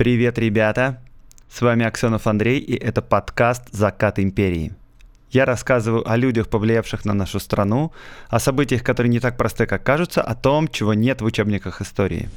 Привет, ребята! С вами Аксенов Андрей, и это подкаст «Закат империи». Я рассказываю о людях, повлиявших на нашу страну, о событиях, которые не так просты, как кажутся, о том, чего нет в учебниках истории.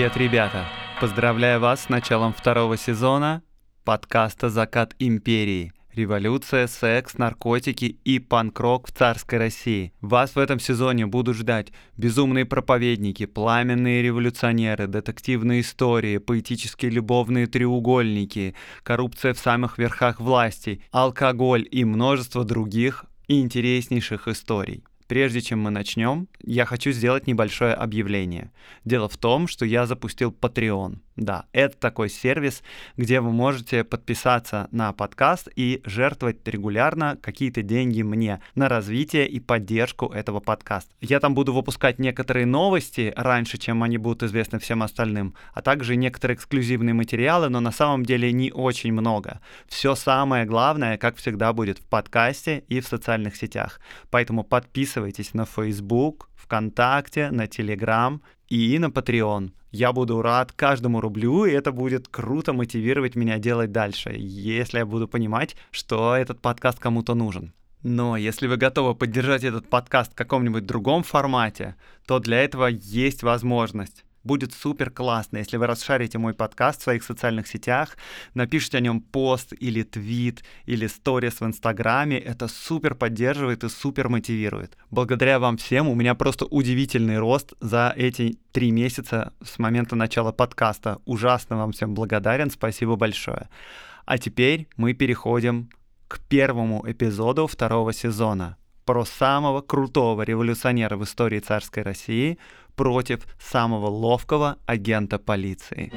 Привет, ребята! Поздравляю вас с началом второго сезона подкаста «Закат империи». Революция, секс, наркотики и панк-рок в царской России. Вас в этом сезоне будут ждать безумные проповедники, пламенные революционеры, детективные истории, поэтические любовные треугольники, коррупция в самых верхах власти, алкоголь и множество других интереснейших историй. Прежде чем мы начнем, я хочу сделать небольшое объявление. Дело в том, что я запустил Patreon. Да, это такой сервис, где вы можете подписаться на подкаст и жертвовать регулярно какие-то деньги мне на развитие и поддержку этого подкаста. Я там буду выпускать некоторые новости раньше, чем они будут известны всем остальным, а также некоторые эксклюзивные материалы, но на самом деле не очень много. Все самое главное, как всегда, будет в подкасте и в социальных сетях. Поэтому подписывайтесь на Facebook, ВКонтакте, на Telegram и на Patreon. Я буду рад каждому рублю, и это будет круто мотивировать меня делать дальше, если я буду понимать, что этот подкаст кому-то нужен. Но если вы готовы поддержать этот подкаст в каком-нибудь другом формате, то для этого есть возможность. Будет супер классно, если вы расшарите мой подкаст в своих социальных сетях, напишите о нем пост или твит или сторис в Инстаграме. Это супер поддерживает и супер мотивирует. Благодаря вам всем у меня просто удивительный рост за эти три месяца с момента начала подкаста. Ужасно вам всем благодарен, спасибо большое. А теперь мы переходим к первому эпизоду второго сезона про самого крутого революционера в истории царской России против самого ловкого агента полиции.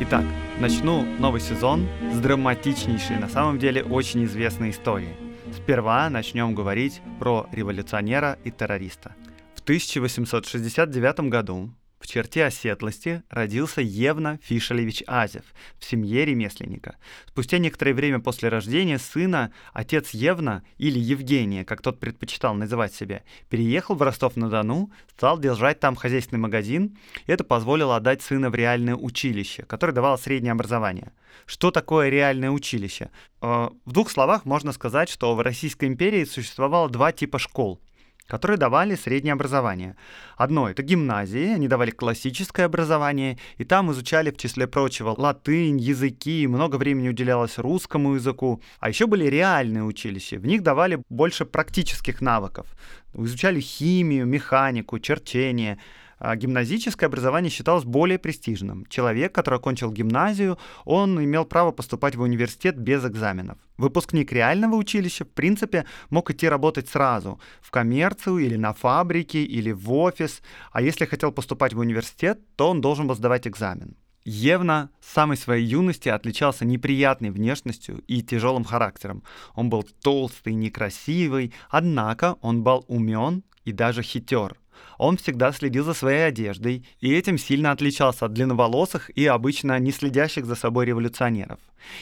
Итак, начну новый сезон с драматичнейшей, на самом деле очень известной историей. Сперва начнем говорить про революционера и террориста. В 1869 году в черте оседлости родился Евна Фишелевич Азев в семье ремесленника. Спустя некоторое время после рождения сына отец Евна, или Евгения, как тот предпочитал называть себя, переехал в Ростов-на-Дону, стал держать там хозяйственный магазин, это позволило отдать сына в реальное училище, которое давало среднее образование. Что такое реальное училище? Э, в двух словах можно сказать, что в Российской империи существовало два типа школ – которые давали среднее образование. Одно — это гимназии, они давали классическое образование, и там изучали, в числе прочего, латынь, языки, много времени уделялось русскому языку. А еще были реальные училища, в них давали больше практических навыков. Изучали химию, механику, черчение — гимназическое образование считалось более престижным. Человек, который окончил гимназию, он имел право поступать в университет без экзаменов. Выпускник реального училища, в принципе, мог идти работать сразу в коммерцию или на фабрике или в офис, а если хотел поступать в университет, то он должен был сдавать экзамен. Евна с самой своей юности отличался неприятной внешностью и тяжелым характером. Он был толстый, некрасивый, однако он был умен и даже хитер. Он всегда следил за своей одеждой, и этим сильно отличался от длинноволосых и обычно не следящих за собой революционеров.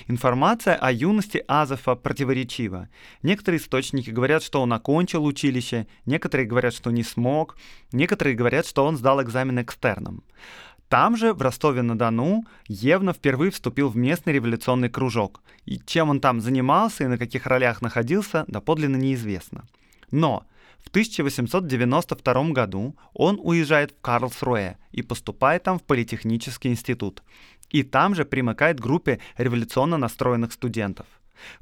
Информация о юности Азефа противоречива. Некоторые источники говорят, что он окончил училище, некоторые говорят, что не смог, некоторые говорят, что он сдал экзамен экстерном. Там же, в Ростове-на-Дону, Евна впервые вступил в местный революционный кружок. И чем он там занимался и на каких ролях находился, доподлинно неизвестно. Но в 1892 году он уезжает в Карлсруэ и поступает там в Политехнический институт. И там же примыкает к группе революционно настроенных студентов.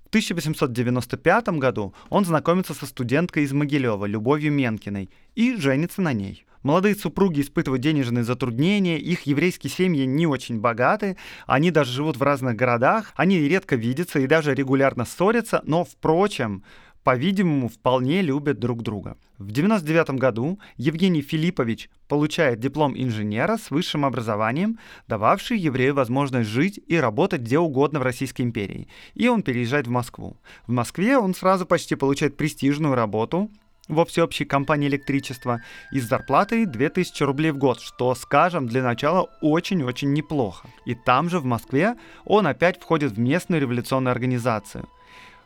В 1895 году он знакомится со студенткой из Могилева, Любовью Менкиной, и женится на ней. Молодые супруги испытывают денежные затруднения, их еврейские семьи не очень богаты, они даже живут в разных городах, они редко видятся и даже регулярно ссорятся, но, впрочем, по-видимому, вполне любят друг друга. В 1999 году Евгений Филиппович получает диплом инженера с высшим образованием, дававший еврею возможность жить и работать где угодно в Российской империи. И он переезжает в Москву. В Москве он сразу почти получает престижную работу во всеобщей компании электричества и с зарплатой 2000 рублей в год, что, скажем, для начала очень-очень неплохо. И там же, в Москве, он опять входит в местную революционную организацию –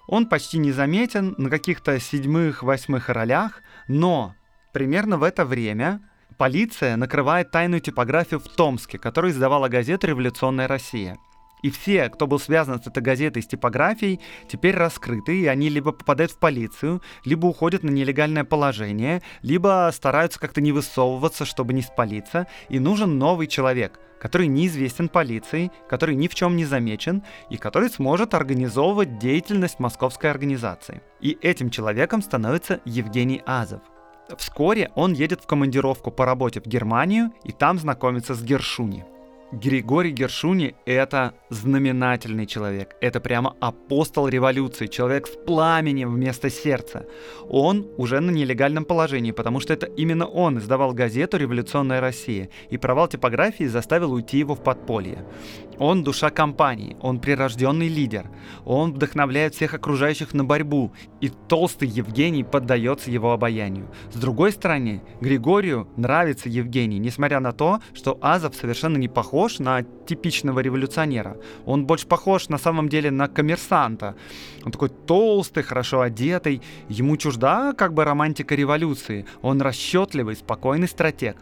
он почти незаметен на каких-то седьмых-восьмых ролях, но примерно в это время полиция накрывает тайную типографию в Томске, которую издавала газета «Революционная Россия». И все, кто был связан с этой газетой, с типографией, теперь раскрыты, и они либо попадают в полицию, либо уходят на нелегальное положение, либо стараются как-то не высовываться, чтобы не спалиться, и нужен новый человек, который неизвестен полиции, который ни в чем не замечен и который сможет организовывать деятельность московской организации. И этим человеком становится Евгений Азов. Вскоре он едет в командировку по работе в Германию и там знакомится с Гершуни. Григорий Гершуни — это знаменательный человек. Это прямо апостол революции, человек с пламенем вместо сердца. Он уже на нелегальном положении, потому что это именно он издавал газету «Революционная Россия», и провал типографии заставил уйти его в подполье. Он душа компании, он прирожденный лидер, он вдохновляет всех окружающих на борьбу, и толстый Евгений поддается его обаянию. С другой стороны, Григорию нравится Евгений, несмотря на то, что Азов совершенно не похож на типичного революционера. Он больше похож на самом деле на коммерсанта. Он такой толстый, хорошо одетый, ему чужда как бы романтика революции. Он расчетливый, спокойный стратег.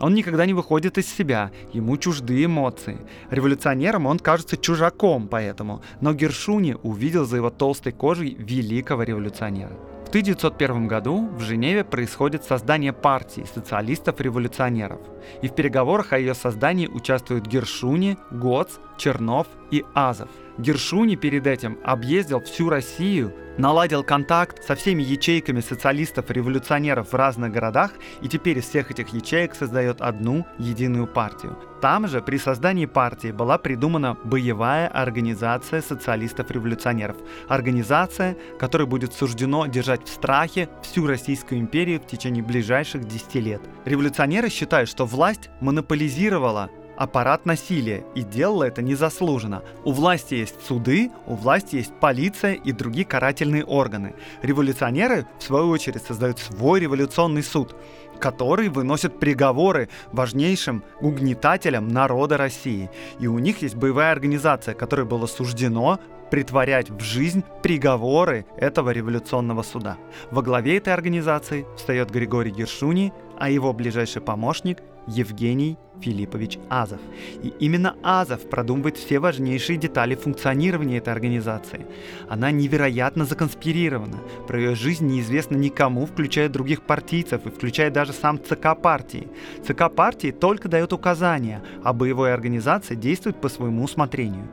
Он никогда не выходит из себя, ему чужды эмоции. Революционером он кажется чужаком поэтому, но Гершуни увидел за его толстой кожей великого революционера. В 1901 году в Женеве происходит создание партии социалистов-революционеров, и в переговорах о ее создании участвуют Гершуни, Гоц, Чернов и Азов – Гершуни перед этим объездил всю Россию, наладил контакт со всеми ячейками социалистов-революционеров в разных городах и теперь из всех этих ячеек создает одну единую партию. Там же при создании партии была придумана боевая организация социалистов-революционеров. Организация, которой будет суждено держать в страхе всю Российскую империю в течение ближайших 10 лет. Революционеры считают, что власть монополизировала аппарат насилия и делала это незаслуженно. У власти есть суды, у власти есть полиция и другие карательные органы. Революционеры, в свою очередь, создают свой революционный суд, который выносит приговоры важнейшим угнетателям народа России. И у них есть боевая организация, которой было суждено притворять в жизнь приговоры этого революционного суда. Во главе этой организации встает Григорий Гершуни, а его ближайший помощник Евгений Филиппович Азов. И именно Азов продумывает все важнейшие детали функционирования этой организации. Она невероятно законспирирована. Про ее жизнь неизвестно никому, включая других партийцев и включая даже сам ЦК партии. ЦК партии только дает указания, а боевая организация действует по своему усмотрению.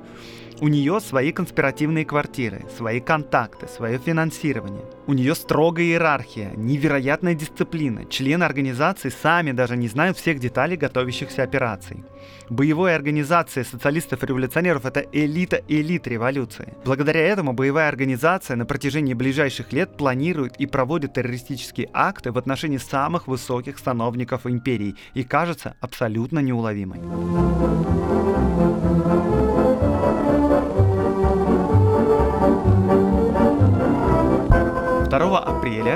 У нее свои конспиративные квартиры, свои контакты, свое финансирование. У нее строгая иерархия, невероятная дисциплина. Члены организации сами даже не знают всех деталей готовящихся операций. Боевая организация социалистов-революционеров – это элита элит революции. Благодаря этому боевая организация на протяжении ближайших лет планирует и проводит террористические акты в отношении самых высоких сановников империи и кажется абсолютно неуловимой.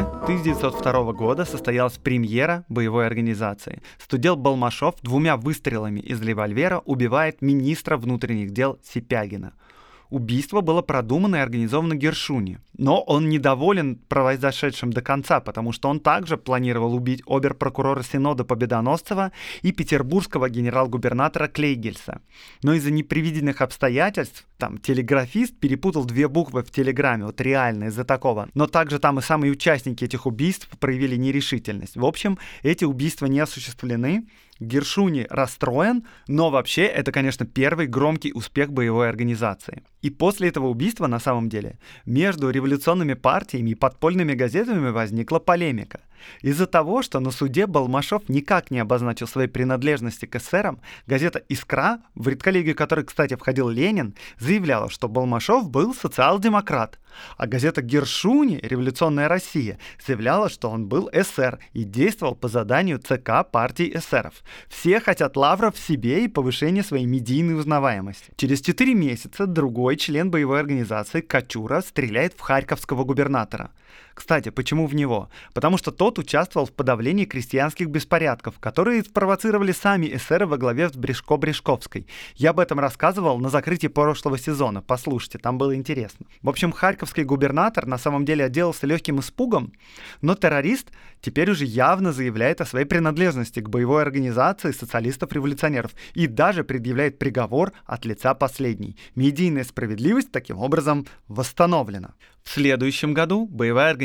Апреля 1902 года состоялась премьера боевой организации. Студент Балмашов двумя выстрелами из револьвера убивает министра внутренних дел Сипягина – Убийство было продумано и организовано Гершуни. Но он недоволен произошедшим до конца, потому что он также планировал убить обер-прокурора Синода Победоносцева и петербургского генерал-губернатора Клейгельса. Но из-за непредвиденных обстоятельств, там, телеграфист перепутал две буквы в телеграмме, вот реально из-за такого. Но также там и самые участники этих убийств проявили нерешительность. В общем, эти убийства не осуществлены, Гершуни расстроен, но вообще это, конечно, первый громкий успех боевой организации. И после этого убийства, на самом деле, между революционными партиями и подпольными газетами возникла полемика – Из-за того, что на суде Балмашов никак не обозначил своей принадлежности к эсерам, газета «Искра», в редколлегию которой, кстати, входил Ленин, заявляла, что Балмашов был социал-демократ, а газета «Гершуни» «Революционная Россия» заявляла, что он был эсер и действовал по заданию ЦК партии эсеров. Все хотят лавров себе и повышения своей медийной узнаваемости. Через 4 месяца другой член боевой организации Качура стреляет в харьковского губернатора. Кстати, почему в него? Потому что тот участвовал в подавлении крестьянских беспорядков, которые спровоцировали сами эсеры во главе с Брешко-Брешковской. Я об этом рассказывал на закрытии прошлого сезона. Послушайте, там было интересно. В общем, харьковский губернатор на самом деле отделался легким испугом, но террорист теперь уже явно заявляет о своей принадлежности к боевой организации социалистов-революционеров и даже предъявляет приговор от лица последней. Медийная справедливость таким образом восстановлена. В следующем году боевая организация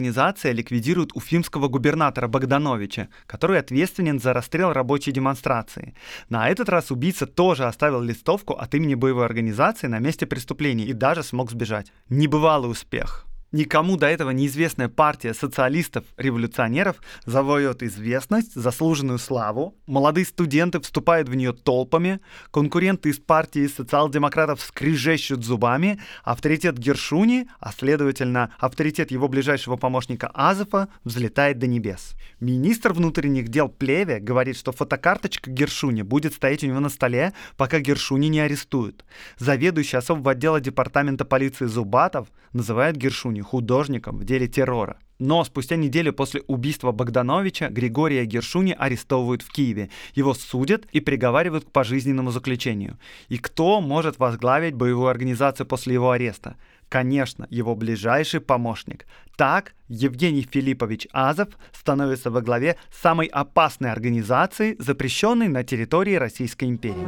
ликвидирует уфимского губернатора Богдановича, который ответственен за расстрел рабочей демонстрации. На этот раз убийца тоже оставил листовку от имени боевой организации на месте преступления и даже смог сбежать. Небывалый успех. Никому до этого неизвестная партия социалистов-революционеров завоет известность, заслуженную славу, молодые студенты вступают в нее толпами, конкуренты из партии социал-демократов скрежещут зубами, авторитет Гершуни, а следовательно авторитет его ближайшего помощника Азефа, взлетает до небес. Министр внутренних дел Плеве говорит, что фотокарточка Гершуни будет стоять у него на столе, пока Гершуни не арестуют. Заведующий особого отдела департамента полиции Зубатов называет Гершуни Гершуни художником в деле террора. Но спустя неделю после убийства Богдановича Григория Гершуни арестовывают в Киеве. Его судят и приговаривают к пожизненному заключению. И кто может возглавить боевую организацию после его ареста? Конечно, его ближайший помощник. Так Евгений Филиппович Азов становится во главе самой опасной организации, запрещенной на территории Российской империи.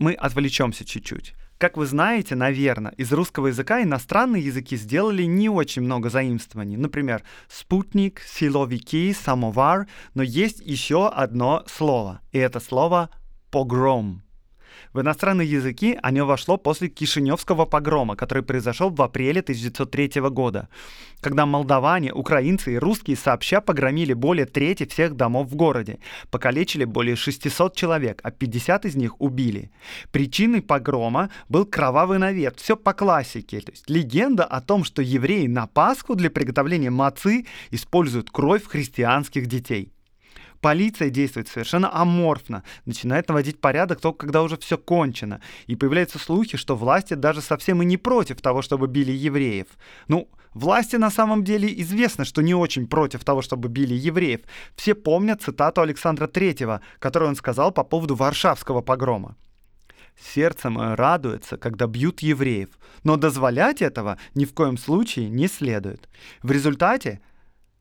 Мы отвлечемся чуть-чуть. Как вы знаете, наверное, из русского языка иностранные языки сделали не очень много заимствований. Например, спутник, силовики, самовар, но есть еще одно слово, и это слово погром. В иностранные языки оно вошло после Кишиневского погрома, который произошел в апреле 1903 года, когда молдаване, украинцы и русские сообща погромили более трети всех домов в городе, покалечили более 600 человек, а 50 из них убили. Причиной погрома был кровавый навет, все по классике, то есть легенда о том, что евреи на Пасху для приготовления мацы используют кровь христианских детей. Полиция действует совершенно аморфно, начинает наводить порядок только когда уже все кончено. И появляются слухи, что власти даже совсем и не против того, чтобы били евреев. Ну, власти на самом деле известно, что не очень против того, чтобы били евреев. Все помнят цитату Александра Третьего, которую он сказал по поводу Варшавского погрома. Сердце мое радуется, когда бьют евреев, но дозволять этого ни в коем случае не следует. В результате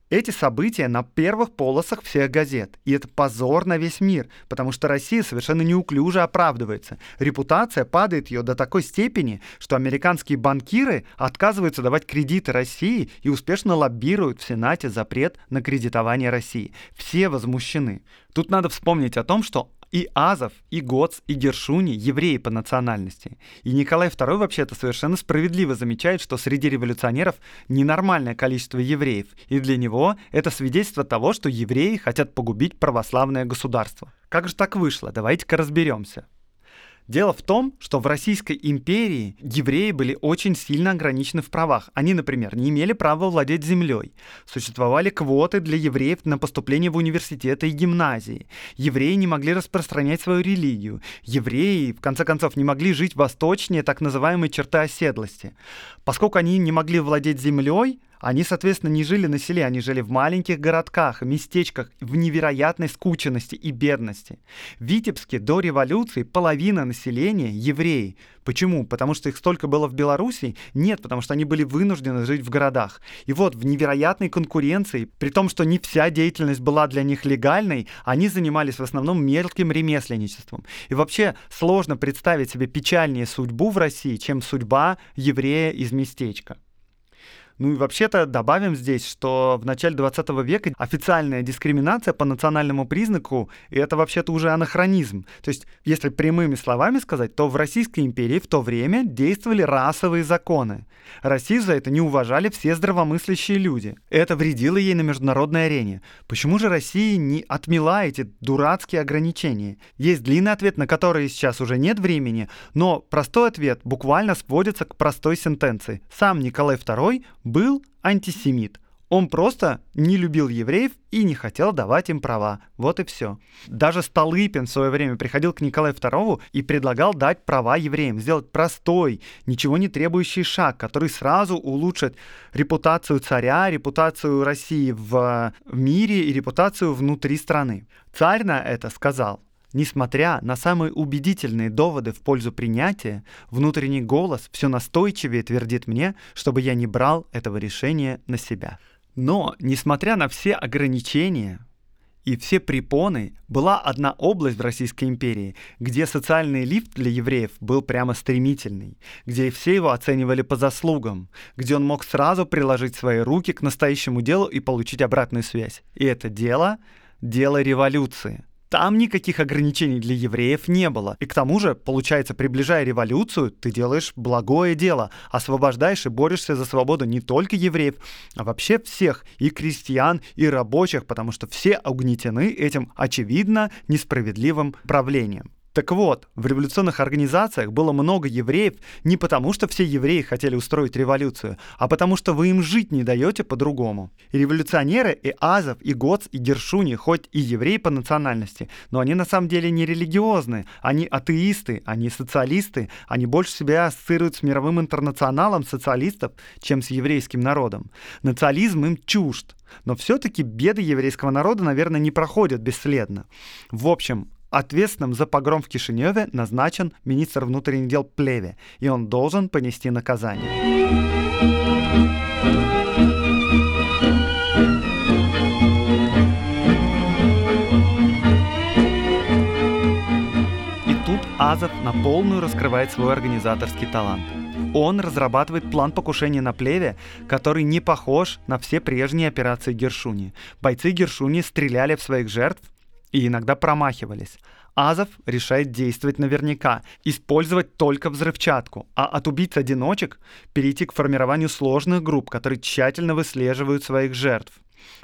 эти события на первых полосах всех газет. И это позор на весь мир, потому что Россия совершенно неуклюже оправдывается. Репутация падает ее до такой степени, что американские банкиры отказываются давать кредиты России и успешно лоббируют в Сенате запрет на кредитование России. Все возмущены. Тут надо вспомнить о том, что и Азов, и Гоц, и Гершуни евреи по национальности. И Николай II вообще-то совершенно справедливо замечает, что среди революционеров ненормальное количество евреев, и для него это свидетельство того, что евреи хотят погубить православное государство. Как же так вышло? Давайте-ка разберемся. Дело в том, что в Российской империи евреи были очень сильно ограничены в правах. Они, например, не имели права владеть землей. Существовали квоты для евреев на поступление в университеты и гимназии. Евреи не могли распространять свою религию. Евреи, в конце концов, не могли жить восточнее так называемой черты оседлости. Поскольку они не могли владеть землей, они, соответственно, не жили на селе, они жили в маленьких городках, местечках, в невероятной скученности и бедности. В Витебске до революции половина населения — евреи. Почему? Потому что их столько было в Беларуси? Нет, потому что они были вынуждены жить в городах. И вот в невероятной конкуренции, при том, что не вся деятельность была для них легальной, они занимались в основном мелким ремесленничеством. И вообще сложно представить себе печальнее судьбу в России, чем судьба еврея из местечка. Ну и вообще-то добавим здесь, что в начале 20 века официальная дискриминация по национальному признаку — это вообще-то уже анахронизм. То есть, если прямыми словами сказать, то в Российской империи в то время действовали расовые законы. Россию за это не уважали все здравомыслящие люди. Это вредило ей на международной арене. Почему же Россия не отмела эти дурацкие ограничения? Есть длинный ответ, на который сейчас уже нет времени, но простой ответ буквально сводится к простой сентенции. Сам Николай II был антисемит. Он просто не любил евреев и не хотел давать им права. Вот и все. Даже Столыпин в свое время приходил к Николаю II и предлагал дать права евреям, сделать простой, ничего не требующий шаг, который сразу улучшит репутацию царя, репутацию России в мире и репутацию внутри страны. Царь на это сказал, Несмотря на самые убедительные доводы в пользу принятия, внутренний голос все настойчивее твердит мне, чтобы я не брал этого решения на себя. Но, несмотря на все ограничения и все препоны, была одна область в Российской империи, где социальный лифт для евреев был прямо стремительный, где все его оценивали по заслугам, где он мог сразу приложить свои руки к настоящему делу и получить обратную связь. И это дело — дело революции. Там никаких ограничений для евреев не было. И к тому же, получается, приближая революцию, ты делаешь благое дело, освобождаешь и борешься за свободу не только евреев, а вообще всех, и крестьян, и рабочих, потому что все угнетены этим очевидно несправедливым правлением. Так вот, в революционных организациях было много евреев не потому, что все евреи хотели устроить революцию, а потому что вы им жить не даете по-другому. И революционеры, и Азов, и Гоц, и Гершуни, хоть и евреи по национальности, но они на самом деле не религиозные, они атеисты, они социалисты, они больше себя ассоциируют с мировым интернационалом социалистов, чем с еврейским народом. Национализм им чужд, но все-таки беды еврейского народа, наверное, не проходят бесследно. В общем, Ответственным за погром в Кишиневе назначен министр внутренних дел Плеве, и он должен понести наказание. И тут Азов на полную раскрывает свой организаторский талант. Он разрабатывает план покушения на плеве, который не похож на все прежние операции Гершуни. Бойцы Гершуни стреляли в своих жертв и иногда промахивались. Азов решает действовать наверняка, использовать только взрывчатку, а от убийц-одиночек перейти к формированию сложных групп, которые тщательно выслеживают своих жертв.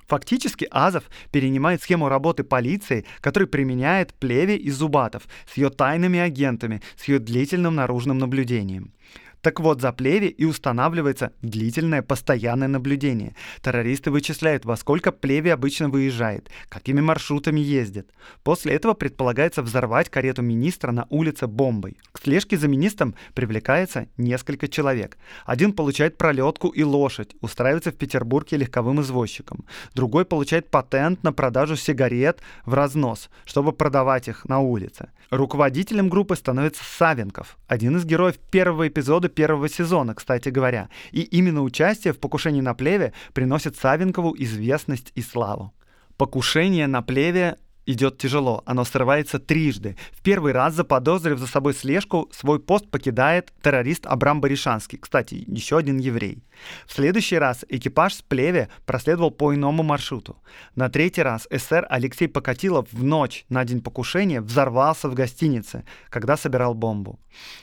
Фактически Азов перенимает схему работы полиции, которую применяет Плеве и Зубатов с ее тайными агентами, с ее длительным наружным наблюдением. Так вот, за плеви и устанавливается длительное постоянное наблюдение. Террористы вычисляют, во сколько плеви обычно выезжает, какими маршрутами ездит. После этого предполагается взорвать карету министра на улице бомбой. К слежке за министром привлекается несколько человек. Один получает пролетку и лошадь, устраивается в Петербурге легковым извозчиком. Другой получает патент на продажу сигарет в разнос, чтобы продавать их на улице. Руководителем группы становится Савенков, один из героев первого эпизода первого сезона, кстати говоря. И именно участие в покушении на плеве приносит Савенкову известность и славу. Покушение на плеве идет тяжело. Оно срывается трижды. В первый раз, заподозрив за собой слежку, свой пост покидает террорист Абрам Баришанский, кстати, еще один еврей. В следующий раз экипаж с Плеве проследовал по иному маршруту. На третий раз СССР Алексей Покатилов в ночь на день покушения взорвался в гостинице, когда собирал бомбу.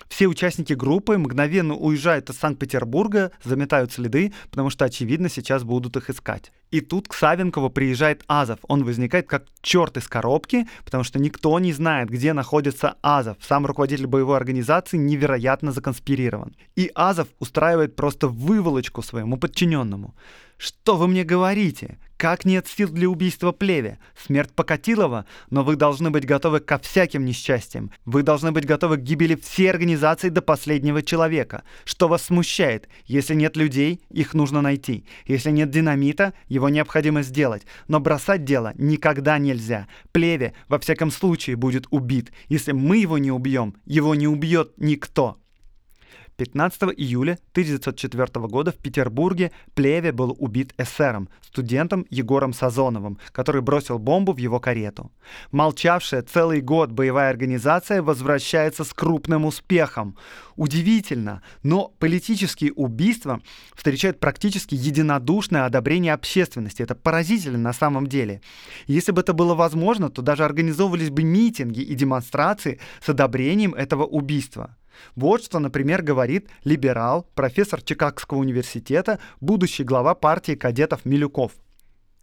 Все участники группы мгновенно уезжают из Санкт-Петербурга, заметают следы, потому что, очевидно, сейчас будут их искать. И тут к Савенкову приезжает Азов. Он возникает как черт из коробки, потому что никто не знает, где находится Азов. Сам руководитель боевой организации невероятно законспирирован. И Азов устраивает просто выволочку своему подчиненному. Что вы мне говорите? Как нет сил для убийства плеве? Смерть Покатилова? Но вы должны быть готовы ко всяким несчастьям. Вы должны быть готовы к гибели всей организации до последнего человека. Что вас смущает? Если нет людей, их нужно найти. Если нет динамита, его необходимо сделать. Но бросать дело никогда нельзя. Плеве, во всяком случае, будет убит. Если мы его не убьем, его не убьет никто. 15 июля 1904 года в Петербурге Плеве был убит эсером, студентом Егором Сазоновым, который бросил бомбу в его карету. Молчавшая целый год боевая организация возвращается с крупным успехом. Удивительно, но политические убийства встречают практически единодушное одобрение общественности. Это поразительно на самом деле. Если бы это было возможно, то даже организовывались бы митинги и демонстрации с одобрением этого убийства. Вот что, например, говорит либерал, профессор Чикагского университета, будущий глава партии кадетов Милюков.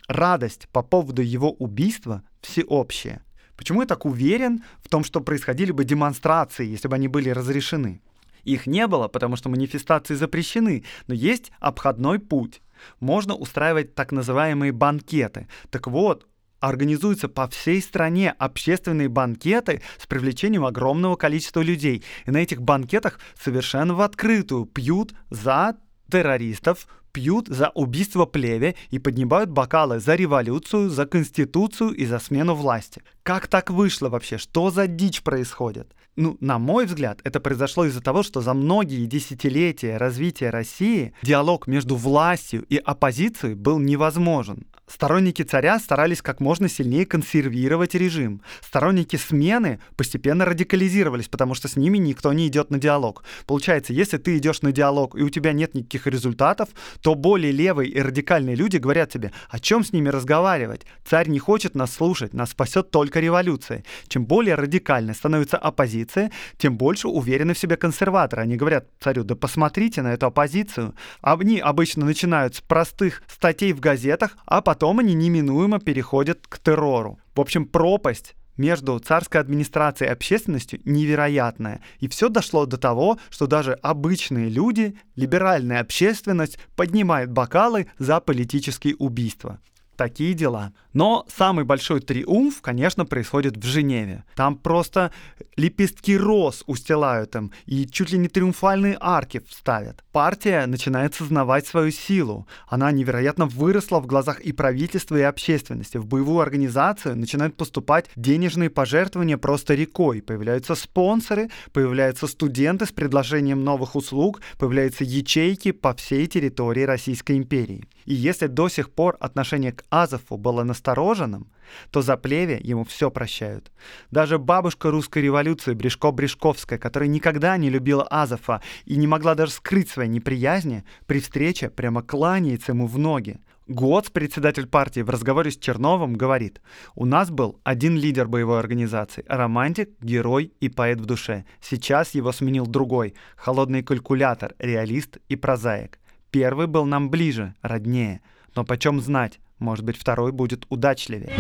Радость по поводу его убийства всеобщая. Почему я так уверен в том, что происходили бы демонстрации, если бы они были разрешены? Их не было, потому что манифестации запрещены, но есть обходной путь. Можно устраивать так называемые банкеты. Так вот, организуются по всей стране общественные банкеты с привлечением огромного количества людей. И на этих банкетах совершенно в открытую пьют за террористов, пьют за убийство плеве и поднимают бокалы за революцию, за конституцию и за смену власти. Как так вышло вообще? Что за дичь происходит? Ну, на мой взгляд, это произошло из-за того, что за многие десятилетия развития России диалог между властью и оппозицией был невозможен. Сторонники царя старались как можно сильнее консервировать режим. Сторонники смены постепенно радикализировались, потому что с ними никто не идет на диалог. Получается, если ты идешь на диалог и у тебя нет никаких результатов, то более левые и радикальные люди говорят тебе, о чем с ними разговаривать? Царь не хочет нас слушать, нас спасет только революция. Чем более радикальной становится оппозиция, тем больше уверены в себе консерваторы. Они говорят царю, да посмотрите на эту оппозицию. Они обычно начинают с простых статей в газетах, а потом они неминуемо переходят к террору. В общем, пропасть между царской администрацией и общественностью невероятная. И все дошло до того, что даже обычные люди, либеральная общественность поднимает бокалы за политические убийства. Такие дела. Но самый большой триумф, конечно, происходит в Женеве. Там просто лепестки роз устилают им и чуть ли не триумфальные арки вставят. Партия начинает сознавать свою силу. Она невероятно выросла в глазах и правительства, и общественности. В боевую организацию начинают поступать денежные пожертвования просто рекой. Появляются спонсоры, появляются студенты с предложением новых услуг, появляются ячейки по всей территории Российской империи. И если до сих пор отношение к Азову было настороженным, то за плеве ему все прощают. Даже бабушка русской революции Брешко-Брешковская, которая никогда не любила Азова и не могла даже скрыть своей неприязни, при встрече прямо кланяется ему в ноги. Гоц, председатель партии, в разговоре с Черновым говорит, «У нас был один лидер боевой организации, романтик, герой и поэт в душе. Сейчас его сменил другой, холодный калькулятор, реалист и прозаик. Первый был нам ближе, роднее. Но почем знать, может быть, второй будет удачливее.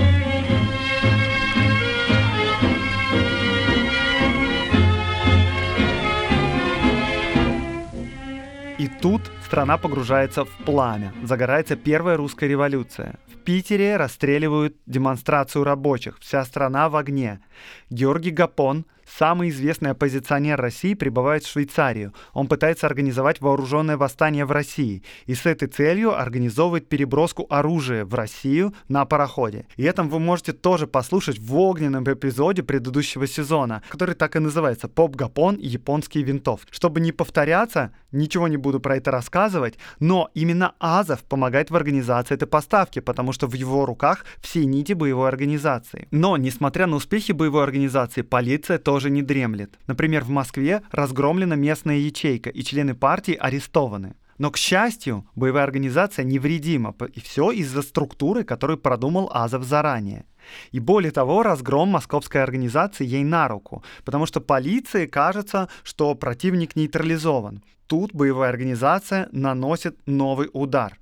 И тут страна погружается в пламя. Загорается первая русская революция. В Питере расстреливают демонстрацию рабочих. Вся страна в огне. Георгий Гапон – Самый известный оппозиционер России прибывает в Швейцарию. Он пытается организовать вооруженное восстание в России и с этой целью организовывает переброску оружия в Россию на пароходе. И это вы можете тоже послушать в огненном эпизоде предыдущего сезона, который так и называется «Поп Гапон и японские винтовки». Чтобы не повторяться, ничего не буду про это рассказывать, но именно Азов помогает в организации этой поставки, потому что в его руках все нити боевой организации. Но, несмотря на успехи боевой организации, полиция тоже тоже не дремлет. Например, в Москве разгромлена местная ячейка, и члены партии арестованы. Но, к счастью, боевая организация невредима, и все из-за структуры, которую продумал Азов заранее. И более того, разгром московской организации ей на руку, потому что полиции кажется, что противник нейтрализован. Тут боевая организация наносит новый удар.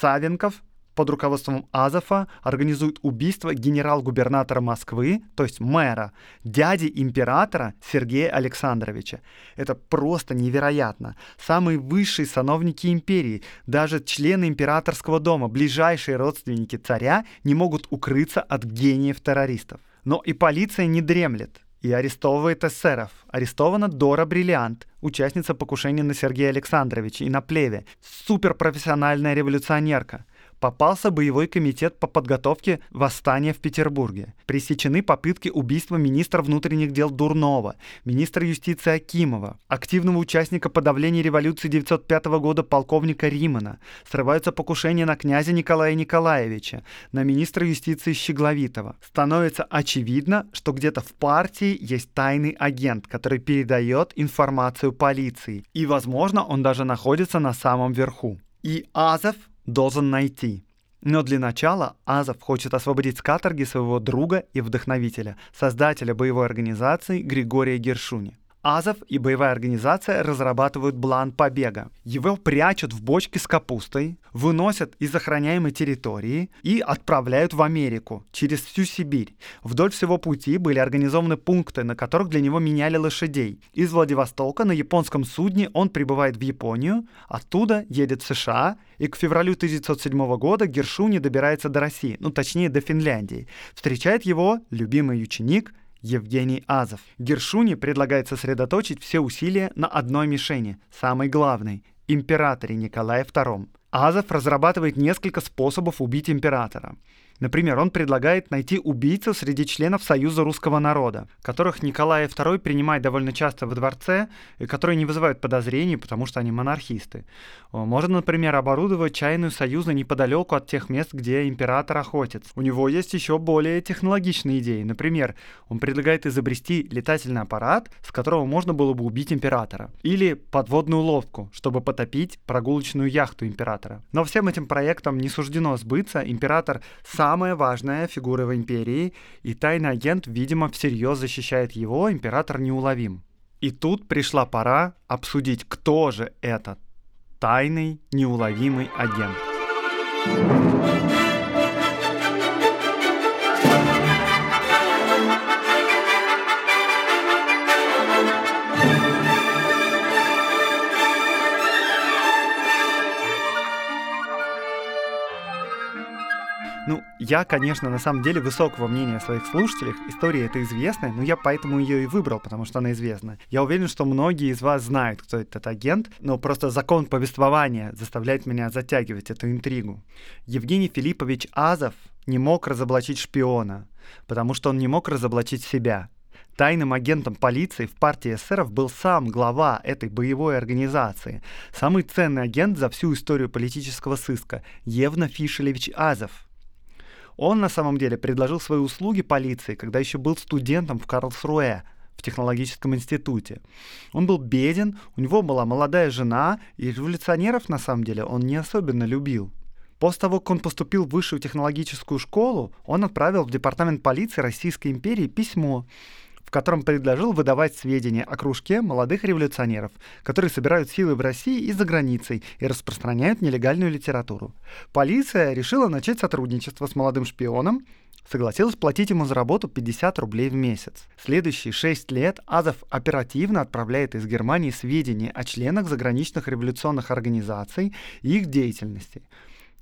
Савенков под руководством Азова организует убийство генерал-губернатора Москвы, то есть мэра, дяди императора Сергея Александровича. Это просто невероятно. Самые высшие сановники империи, даже члены императорского дома, ближайшие родственники царя не могут укрыться от гениев террористов. Но и полиция не дремлет и арестовывает эсеров. Арестована Дора Бриллиант, участница покушения на Сергея Александровича и на Плеве, суперпрофессиональная революционерка – попался боевой комитет по подготовке восстания в Петербурге. Пресечены попытки убийства министра внутренних дел Дурнова, министра юстиции Акимова, активного участника подавления революции 1905 года полковника Римана. Срываются покушения на князя Николая Николаевича, на министра юстиции Щегловитова. Становится очевидно, что где-то в партии есть тайный агент, который передает информацию полиции. И, возможно, он даже находится на самом верху. И Азов должен найти. Но для начала Азов хочет освободить с каторги своего друга и вдохновителя, создателя боевой организации Григория Гершуни. Азов и боевая организация разрабатывают план побега. Его прячут в бочке с капустой, выносят из охраняемой территории и отправляют в Америку через всю Сибирь. Вдоль всего пути были организованы пункты, на которых для него меняли лошадей. Из Владивостока на японском судне он прибывает в Японию, оттуда едет в США, и к февралю 1907 года Гершуни добирается до России, ну точнее до Финляндии. Встречает его любимый ученик – Евгений Азов. Гершуни предлагает сосредоточить все усилия на одной мишени, самой главной – императоре Николае II. Азов разрабатывает несколько способов убить императора. Например, он предлагает найти убийцу среди членов Союза русского народа, которых Николай II принимает довольно часто во дворце, и которые не вызывают подозрений, потому что они монархисты. Можно, например, оборудовать чайную союзу неподалеку от тех мест, где император охотится. У него есть еще более технологичные идеи. Например, он предлагает изобрести летательный аппарат, с которого можно было бы убить императора. Или подводную лодку, чтобы потопить прогулочную яхту императора. Но всем этим проектам не суждено сбыться. Император сам самая важная фигура в империи, и тайный агент, видимо, всерьез защищает его, император неуловим. И тут пришла пора обсудить, кто же этот тайный, неуловимый агент. Ну, я, конечно, на самом деле высокого мнения о своих слушателях. История это известная, но я поэтому ее и выбрал, потому что она известна. Я уверен, что многие из вас знают, кто этот агент, но просто закон повествования заставляет меня затягивать эту интригу. Евгений Филиппович Азов не мог разоблачить шпиона, потому что он не мог разоблачить себя. Тайным агентом полиции в партии эсеров был сам глава этой боевой организации, самый ценный агент за всю историю политического сыска, Евна Фишелевич Азов – он на самом деле предложил свои услуги полиции, когда еще был студентом в Карлсруэ, в технологическом институте. Он был беден, у него была молодая жена, и революционеров на самом деле он не особенно любил. После того, как он поступил в высшую технологическую школу, он отправил в департамент полиции Российской империи письмо, в котором предложил выдавать сведения о кружке молодых революционеров, которые собирают силы в России и за границей и распространяют нелегальную литературу. Полиция решила начать сотрудничество с молодым шпионом, согласилась платить ему за работу 50 рублей в месяц. Следующие 6 лет Азов оперативно отправляет из Германии сведения о членах заграничных революционных организаций и их деятельности.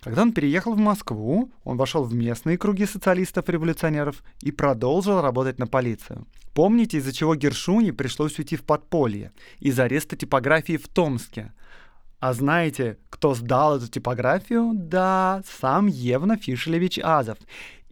Когда он переехал в Москву, он вошел в местные круги социалистов-революционеров и продолжил работать на полицию. Помните, из-за чего Гершуни пришлось уйти в подполье? Из ареста типографии в Томске. А знаете, кто сдал эту типографию? Да, сам Евна Фишелевич Азов.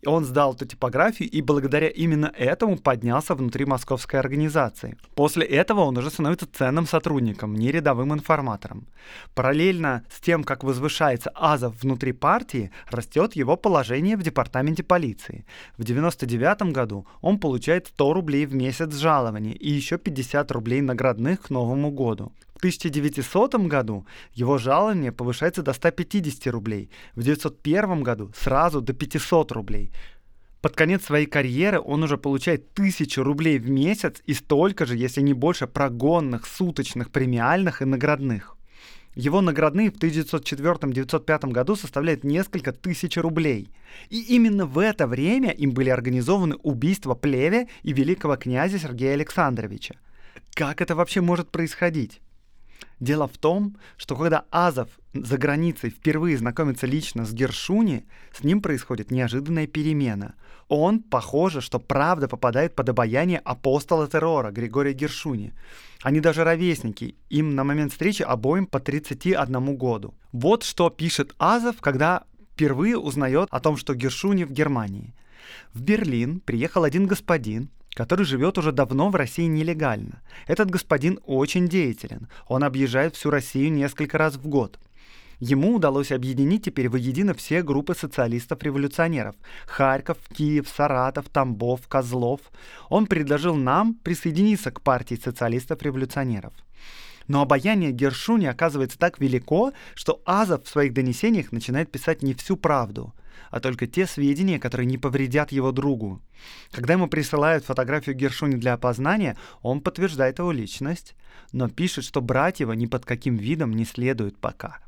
Он сдал эту типографию и благодаря именно этому поднялся внутри московской организации. После этого он уже становится ценным сотрудником, не рядовым информатором. Параллельно с тем, как возвышается Азов внутри партии, растет его положение в департаменте полиции. В 99 году он получает 100 рублей в месяц жалования и еще 50 рублей наградных к Новому году. В 1900 году его жалование повышается до 150 рублей, в 1901 году сразу до 500 рублей. Под конец своей карьеры он уже получает 1000 рублей в месяц и столько же, если не больше, прогонных, суточных, премиальных и наградных. Его наградные в 1904-1905 году составляют несколько тысяч рублей. И именно в это время им были организованы убийства Плеве и великого князя Сергея Александровича. Как это вообще может происходить? Дело в том, что когда Азов за границей впервые знакомится лично с Гершуни, с ним происходит неожиданная перемена. Он, похоже, что правда попадает под обаяние апостола террора Григория Гершуни. Они даже ровесники, им на момент встречи обоим по 31 году. Вот что пишет Азов, когда впервые узнает о том, что Гершуни в Германии. В Берлин приехал один господин, который живет уже давно в России нелегально. Этот господин очень деятелен. Он объезжает всю Россию несколько раз в год. Ему удалось объединить теперь воедино все группы социалистов-революционеров. Харьков, Киев, Саратов, Тамбов, Козлов. Он предложил нам присоединиться к партии социалистов-революционеров. Но обаяние Гершуни оказывается так велико, что Азов в своих донесениях начинает писать не всю правду, а только те сведения, которые не повредят его другу. Когда ему присылают фотографию Гершуни для опознания, он подтверждает его личность, но пишет, что брать его ни под каким видом не следует пока.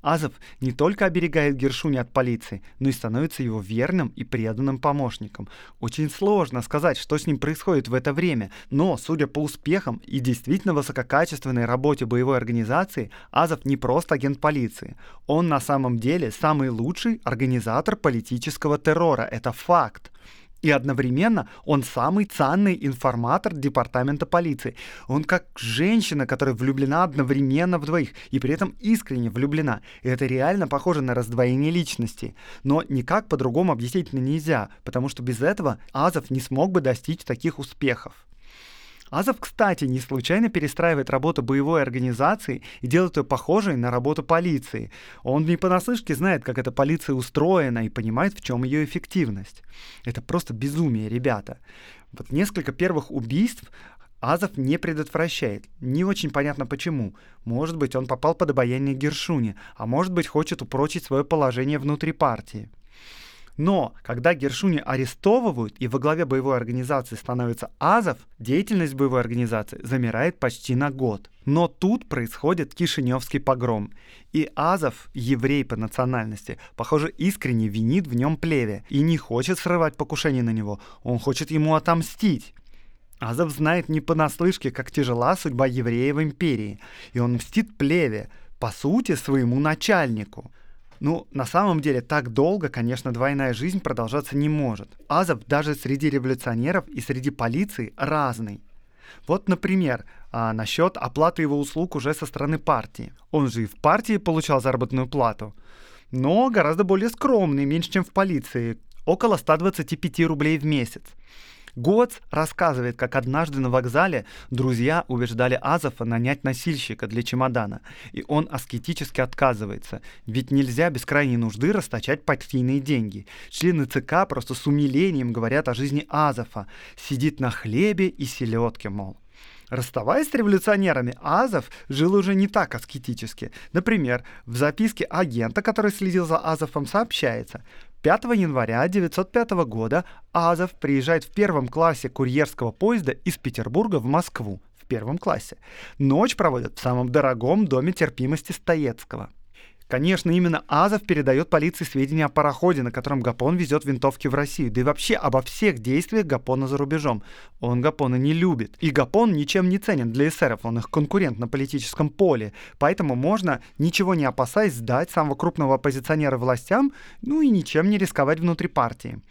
Азов не только оберегает Гершуни от полиции, но и становится его верным и преданным помощником. Очень сложно сказать, что с ним происходит в это время, но, судя по успехам и действительно высококачественной работе боевой организации, Азов не просто агент полиции. Он на самом деле самый лучший организатор политического террора. Это факт. И одновременно он самый ценный информатор департамента полиции. Он как женщина, которая влюблена одновременно в двоих, и при этом искренне влюблена. И это реально похоже на раздвоение личности. Но никак по-другому объяснить нельзя, потому что без этого Азов не смог бы достичь таких успехов. Азов, кстати, не случайно перестраивает работу боевой организации и делает ее похожей на работу полиции. Он не понаслышке знает, как эта полиция устроена и понимает, в чем ее эффективность. Это просто безумие, ребята. Вот несколько первых убийств Азов не предотвращает. Не очень понятно почему. Может быть, он попал под обаяние Гершуни, а может быть, хочет упрочить свое положение внутри партии. Но когда Гершуни арестовывают и во главе боевой организации становится Азов, деятельность боевой организации замирает почти на год. Но тут происходит Кишиневский погром. И Азов, еврей по национальности, похоже, искренне винит в нем плеве и не хочет срывать покушение на него. Он хочет ему отомстить. Азов знает не понаслышке, как тяжела судьба еврея в империи, и он мстит плеве, по сути, своему начальнику. Ну, на самом деле, так долго, конечно, двойная жизнь продолжаться не может. Азов даже среди революционеров и среди полиции разный. Вот, например, а, насчет оплаты его услуг уже со стороны партии. Он же и в партии получал заработную плату, но гораздо более скромный, меньше, чем в полиции, около 125 рублей в месяц. Гоц рассказывает, как однажды на вокзале друзья убеждали Азова нанять носильщика для чемодана, и он аскетически отказывается, ведь нельзя без крайней нужды расточать партийные деньги. Члены ЦК просто с умилением говорят о жизни Азова, сидит на хлебе и селедке, мол. Расставаясь с революционерами, Азов жил уже не так аскетически. Например, в записке агента, который следил за Азовом, сообщается, 5 января 1905 года Азов приезжает в первом классе курьерского поезда из Петербурга в Москву в первом классе. Ночь проводят в самом дорогом доме терпимости Стоецкого. Конечно, именно Азов передает полиции сведения о пароходе, на котором Гапон везет винтовки в Россию, да и вообще обо всех действиях Гапона за рубежом. Он Гапона не любит. И Гапон ничем не ценен для эсеров, он их конкурент на политическом поле. Поэтому можно, ничего не опасаясь, сдать самого крупного оппозиционера властям, ну и ничем не рисковать внутри партии.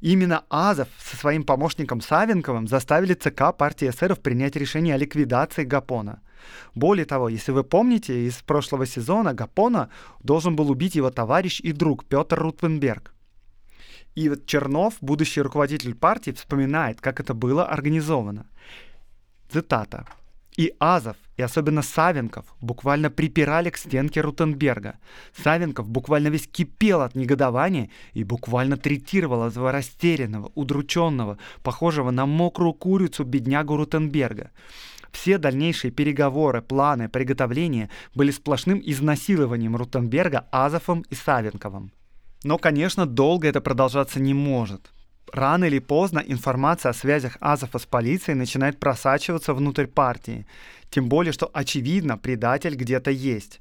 Именно Азов со своим помощником Савенковым заставили ЦК партии эсеров принять решение о ликвидации Гапона – более того, если вы помните, из прошлого сезона Гапона должен был убить его товарищ и друг Петр Рутвенберг. И вот Чернов, будущий руководитель партии, вспоминает, как это было организовано. Цитата. И Азов, и особенно Савенков буквально припирали к стенке Рутенберга. Савенков буквально весь кипел от негодования и буквально третировал этого растерянного, удрученного, похожего на мокрую курицу беднягу Рутенберга. Все дальнейшие переговоры, планы, приготовления были сплошным изнасилованием Рутенберга Азовым и Савенковым. Но, конечно, долго это продолжаться не может. Рано или поздно информация о связях Азова с полицией начинает просачиваться внутрь партии. Тем более, что очевидно, предатель где-то есть.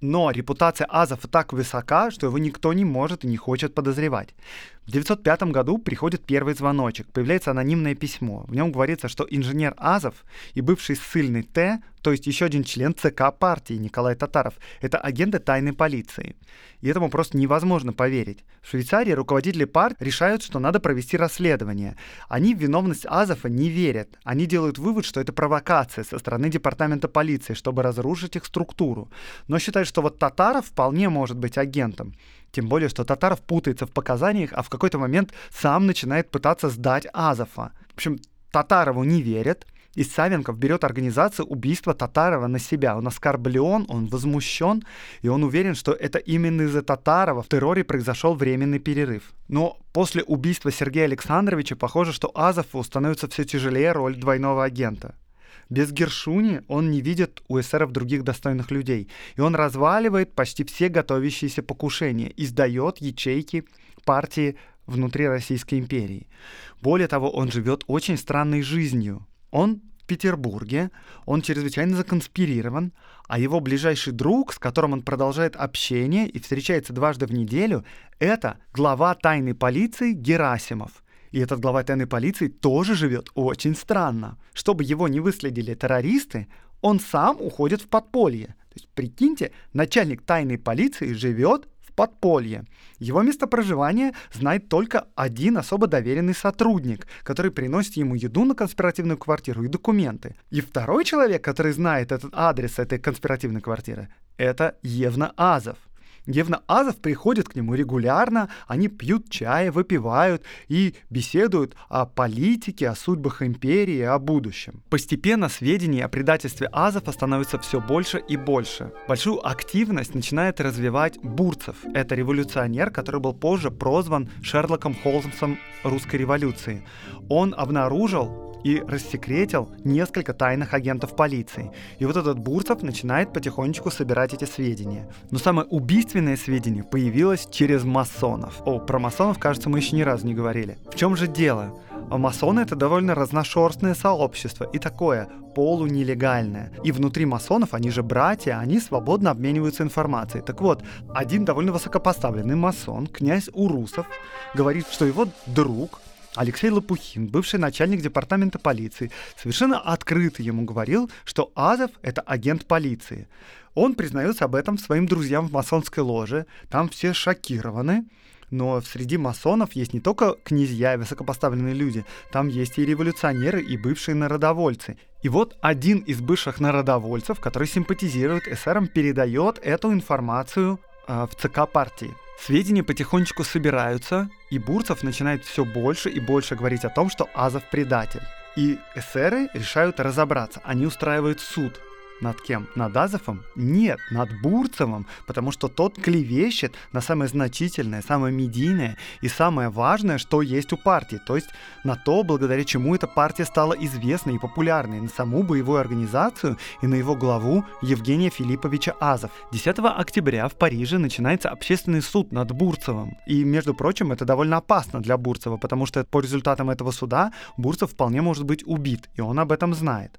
Но репутация Азова так высока, что его никто не может и не хочет подозревать. В 1905 году приходит первый звоночек, появляется анонимное письмо. В нем говорится, что инженер Азов и бывший ссыльный Т, то есть еще один член ЦК партии Николай Татаров, это агенты тайной полиции. И этому просто невозможно поверить. В Швейцарии руководители партии решают, что надо провести расследование. Они в виновность Азова не верят. Они делают вывод, что это провокация со стороны департамента полиции, чтобы разрушить их структуру. Но считают, что вот Татаров вполне может быть агентом. Тем более, что Татаров путается в показаниях, а в какой-то момент сам начинает пытаться сдать Азова. В общем, Татарову не верят, и Савенков берет организацию убийства Татарова на себя. Он оскорблен, он возмущен, и он уверен, что это именно из-за Татарова в терроре произошел временный перерыв. Но после убийства Сергея Александровича похоже, что Азову становится все тяжелее роль двойного агента. Без Гершуни он не видит у эсеров других достойных людей, и он разваливает почти все готовящиеся покушения и сдает ячейки партии внутри Российской империи. Более того, он живет очень странной жизнью. Он в Петербурге, он чрезвычайно законспирирован, а его ближайший друг, с которым он продолжает общение и встречается дважды в неделю, это глава тайной полиции Герасимов. И этот глава тайной полиции тоже живет очень странно. Чтобы его не выследили террористы, он сам уходит в подполье. То есть, прикиньте, начальник тайной полиции живет в подполье. Его место проживания знает только один особо доверенный сотрудник, который приносит ему еду на конспиративную квартиру и документы. И второй человек, который знает этот адрес этой конспиративной квартиры, это Евна Азов. Евна Азов приходит к нему регулярно, они пьют чай, выпивают и беседуют о политике, о судьбах империи, о будущем. Постепенно сведений о предательстве Азова становится все больше и больше. Большую активность начинает развивать Бурцев. Это революционер, который был позже прозван Шерлоком Холмсом русской революции. Он обнаружил и рассекретил несколько тайных агентов полиции. И вот этот Бурцев начинает потихонечку собирать эти сведения. Но самое убийственное сведение появилось через масонов. О, про масонов, кажется, мы еще ни разу не говорили. В чем же дело? А масоны это довольно разношерстное сообщество и такое полунелегальное. И внутри масонов, они же братья, они свободно обмениваются информацией. Так вот, один довольно высокопоставленный масон, князь Урусов, говорит, что его друг Алексей Лопухин, бывший начальник департамента полиции, совершенно открыто ему говорил, что Азов — это агент полиции. Он признается об этом своим друзьям в масонской ложе, там все шокированы, но среди масонов есть не только князья и высокопоставленные люди, там есть и революционеры, и бывшие народовольцы. И вот один из бывших народовольцев, который симпатизирует эсерам, передает эту информацию э, в ЦК партии. Сведения потихонечку собираются, и Бурцев начинает все больше и больше говорить о том, что Азов предатель. И эсеры решают разобраться. Они устраивают суд над кем? Над Азовым? Нет, над Бурцевым, потому что тот клевещет на самое значительное, самое медийное и самое важное, что есть у партии, то есть на то, благодаря чему эта партия стала известной и популярной, на саму боевую организацию и на его главу Евгения Филипповича Азов. 10 октября в Париже начинается общественный суд над Бурцевым. И, между прочим, это довольно опасно для Бурцева, потому что по результатам этого суда Бурцев вполне может быть убит, и он об этом знает.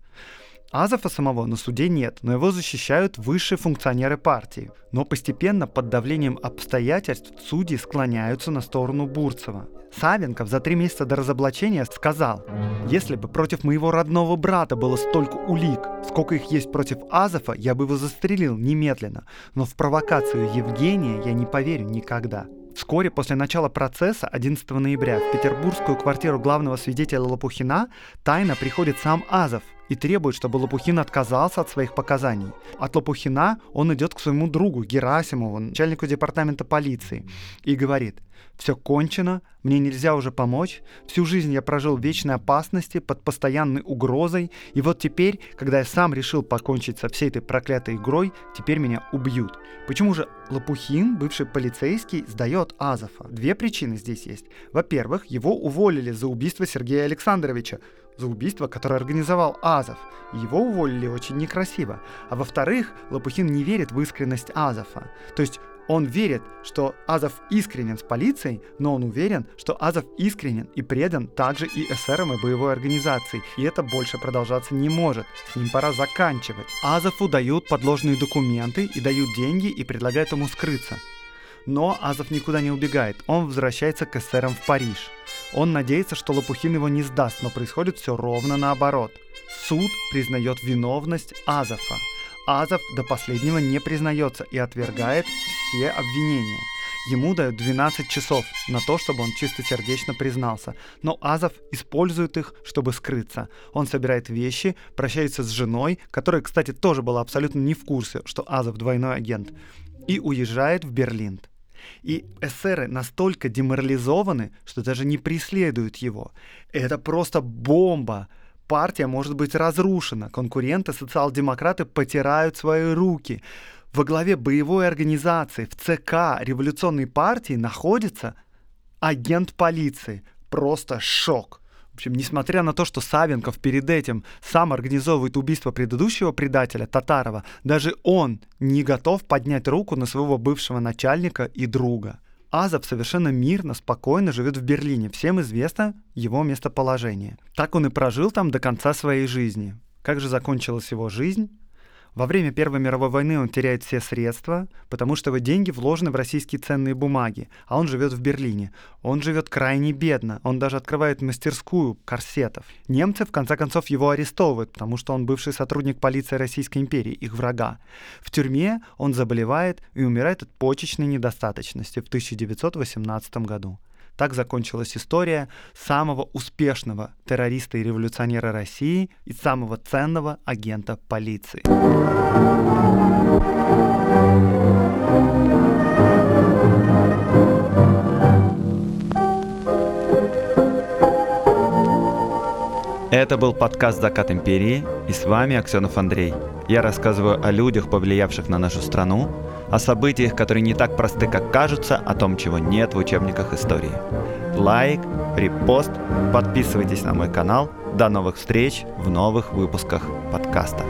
Азова самого на суде нет, но его защищают высшие функционеры партии. Но постепенно под давлением обстоятельств судьи склоняются на сторону Бурцева. Савенков за три месяца до разоблачения сказал, «Если бы против моего родного брата было столько улик, сколько их есть против Азова, я бы его застрелил немедленно, но в провокацию Евгения я не поверю никогда». Вскоре после начала процесса 11 ноября в петербургскую квартиру главного свидетеля Лопухина тайно приходит сам Азов и требует, чтобы Лопухин отказался от своих показаний. От Лопухина он идет к своему другу Герасимову, начальнику департамента полиции, и говорит, все кончено, мне нельзя уже помочь, всю жизнь я прожил в вечной опасности, под постоянной угрозой, и вот теперь, когда я сам решил покончить со всей этой проклятой игрой, теперь меня убьют. Почему же Лопухин, бывший полицейский, сдает Азова? Две причины здесь есть. Во-первых, его уволили за убийство Сергея Александровича, за убийство, которое организовал Азов. Его уволили очень некрасиво. А во-вторых, Лопухин не верит в искренность Азова. То есть он верит, что Азов искренен с полицией, но он уверен, что Азов искренен и предан также и эсерам и боевой организации, и это больше продолжаться не может, с ним пора заканчивать. Азову дают подложные документы и дают деньги и предлагают ему скрыться. Но Азов никуда не убегает, он возвращается к эсерам в Париж. Он надеется, что Лопухин его не сдаст, но происходит все ровно наоборот. Суд признает виновность Азова. Азов до последнего не признается и отвергает все обвинения. Ему дают 12 часов на то, чтобы он чистосердечно признался. Но Азов использует их, чтобы скрыться. Он собирает вещи, прощается с женой, которая, кстати, тоже была абсолютно не в курсе, что Азов двойной агент, и уезжает в Берлин. И эсеры настолько деморализованы, что даже не преследуют его. Это просто бомба. Партия может быть разрушена. Конкуренты, социал-демократы потирают свои руки. Во главе боевой организации в ЦК революционной партии находится агент полиции. Просто шок. В общем, несмотря на то, что Савенков перед этим сам организовывает убийство предыдущего предателя, Татарова, даже он не готов поднять руку на своего бывшего начальника и друга. Азов совершенно мирно, спокойно живет в Берлине. Всем известно его местоположение. Так он и прожил там до конца своей жизни. Как же закончилась его жизнь? Во время Первой мировой войны он теряет все средства, потому что его деньги вложены в российские ценные бумаги, а он живет в Берлине. Он живет крайне бедно, он даже открывает мастерскую корсетов. Немцы в конце концов его арестовывают, потому что он бывший сотрудник полиции Российской империи, их врага. В тюрьме он заболевает и умирает от почечной недостаточности в 1918 году. Так закончилась история самого успешного террориста и революционера России и самого ценного агента полиции. Это был подкаст «Закат империи» и с вами Аксенов Андрей. Я рассказываю о людях, повлиявших на нашу страну, о событиях, которые не так просты, как кажутся, о том, чего нет в учебниках истории. Лайк, репост, подписывайтесь на мой канал. До новых встреч в новых выпусках подкаста.